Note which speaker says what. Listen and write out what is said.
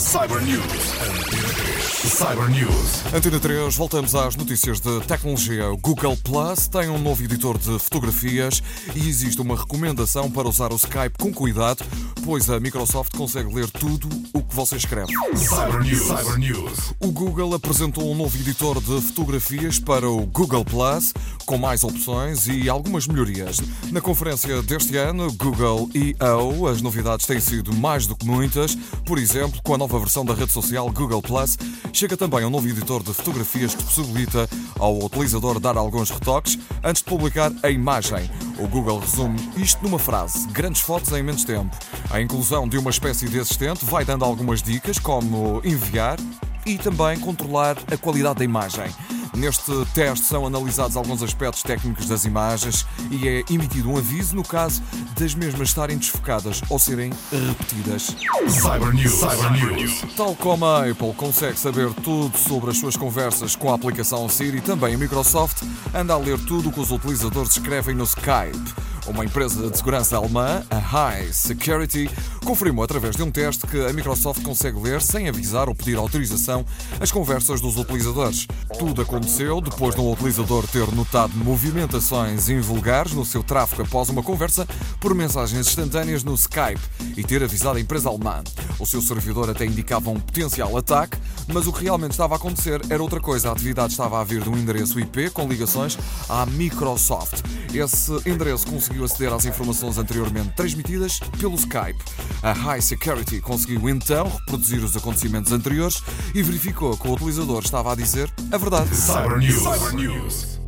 Speaker 1: Cyber News. Antena 3. Cyber News.
Speaker 2: Antena 3, voltamos às notícias de tecnologia. O Google Plus tem um novo editor de fotografias e existe uma recomendação para usar o Skype com cuidado, pois a Microsoft consegue ler tudo o que você escreve.
Speaker 1: Cyber News. Cyber News.
Speaker 2: O Google apresentou um novo editor de fotografias para o Google Plus, com mais opções e algumas melhorias. Na conferência deste ano, Google I.O., as novidades têm sido mais do que muitas. Por exemplo, com a nova versão da rede social Google Plus, chega também um novo editor de fotografias que possibilita ao utilizador dar alguns retoques antes de publicar a imagem. O Google resume isto numa frase: grandes fotos em menos tempo. A inclusão de uma espécie de assistente vai dando algumas dicas, como enviar e também controlar a qualidade da imagem. Neste teste são analisados alguns aspectos técnicos das imagens e é emitido um aviso no caso das mesmas estarem desfocadas ou serem repetidas.
Speaker 1: Cyber News. Cyber News.
Speaker 2: Tal como a Apple consegue saber tudo sobre as suas conversas com a aplicação Siri, também a Microsoft anda a ler tudo o que os utilizadores escrevem no Skype. Uma empresa de segurança alemã, a High Security, confirmou através de um teste que a Microsoft consegue ler, sem avisar ou pedir autorização, as conversas dos utilizadores. Tudo aconteceu depois de um utilizador ter notado movimentações invulgares no seu tráfego após uma conversa por mensagens instantâneas no Skype e ter avisado a empresa alemã. O seu servidor até indicava um potencial ataque, mas o que realmente estava a acontecer era outra coisa. A atividade estava a vir de um endereço IP com ligações à Microsoft. Esse endereço conseguiu aceder às informações anteriormente transmitidas pelo Skype. A High Security conseguiu então reproduzir os acontecimentos anteriores e verificou que o utilizador estava a dizer a verdade.
Speaker 1: Cyber News. Cyber News.